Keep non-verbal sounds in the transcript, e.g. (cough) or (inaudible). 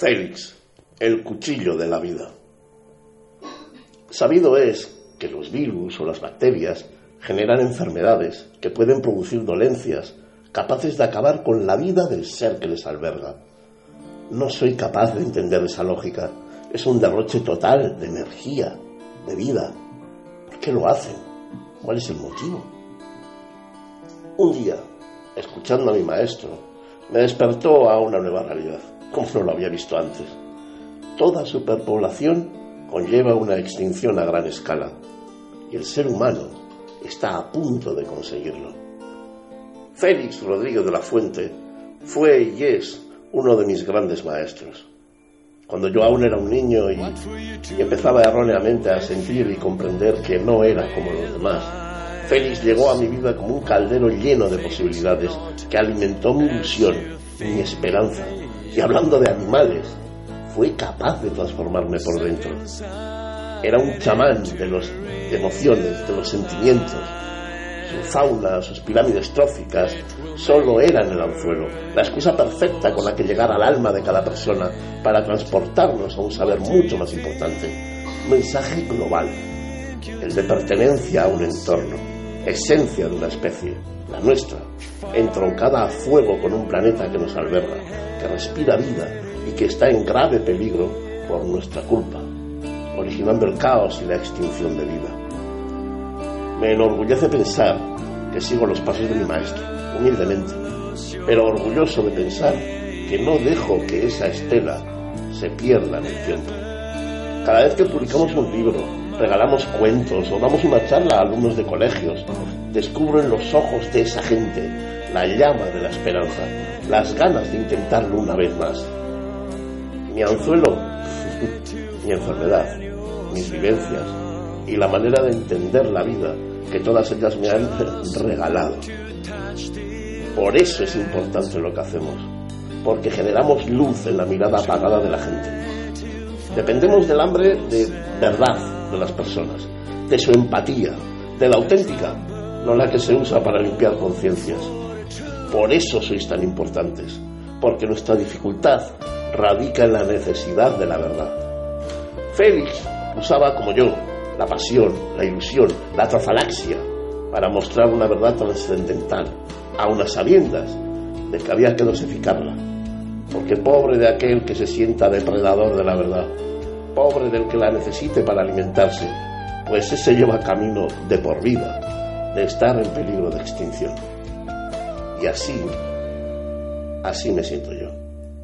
Félix, el cuchillo de la vida. Sabido es que los virus o las bacterias generan enfermedades que pueden producir dolencias capaces de acabar con la vida del ser que les alberga. No soy capaz de entender esa lógica. Es un derroche total de energía, de vida. ¿Por qué lo hacen? ¿Cuál es el motivo? Un día, escuchando a mi maestro, me despertó a una nueva realidad, como no lo había visto antes. Toda superpoblación conlleva una extinción a gran escala y el ser humano está a punto de conseguirlo. Félix Rodríguez de la Fuente fue y es uno de mis grandes maestros. Cuando yo aún era un niño y, y, empezaba erróneamente a sentir y comprender que no era como los demás, Félix llegó a mi vida como un caldero lleno de posibilidades que alimentó mi ilusión, mi esperanza. Y hablando de animales, fue capaz de transformarme por dentro. Era un chamán de las emociones, de los sentimientos. Su fauna, sus pirámides tróficas, solo eran el anzuelo, la excusa perfecta con la que llegar al alma de cada persona para transportarnos a un saber mucho más importante, mensaje global, el de pertenencia a un entorno, esencia de una especie, la nuestra, entroncada a fuego con un planeta que nos alberga, que respira vida y que está en grave peligro por nuestra culpa, originando el caos y la extinción de vida. Me enorgullece pensar que sigo los pasos de mi maestro, humildemente, pero orgulloso de pensar que no dejo que esa estela se pierda en el tiempo. Cada vez que publicamos un libro, regalamos cuentos o damos una charla a alumnos de colegios, descubro en los ojos de esa gente la llama de la esperanza, las ganas de intentarlo una vez más. Mi anzuelo, (laughs) mi enfermedad, mis vivencias y la manera de entender la vida que todas ellas me han (laughs) regalado. Por eso es importante lo que hacemos, porque generamos luz en la mirada apagada de la gente. Dependemos del hambre de verdad de las personas, de su empatía, de la auténtica, no la que se usa para limpiar conciencias. Por eso sois tan importantes, porque nuestra dificultad radica en la necesidad de la verdad. Félix usaba, como yo, la pasión, la ilusión, la trafalaxia para mostrar una verdad trascendental, a unas sabiendas de que había que dosificarla. Porque pobre de aquel que se sienta depredador de la verdad, pobre del que la necesite para alimentarse, pues ese lleva camino de por vida, de estar en peligro de extinción. Y así, así me siento yo.